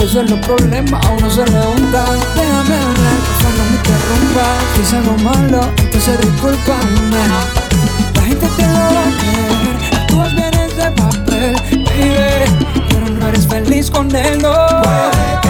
veces los problemas a uno se le juntan. Déjame hablar, no me interrumpas. Si es algo malo, entonces discúlpame. La gente te lo va a creer, tú vienes de papel, baby. Pero no eres feliz con él, no.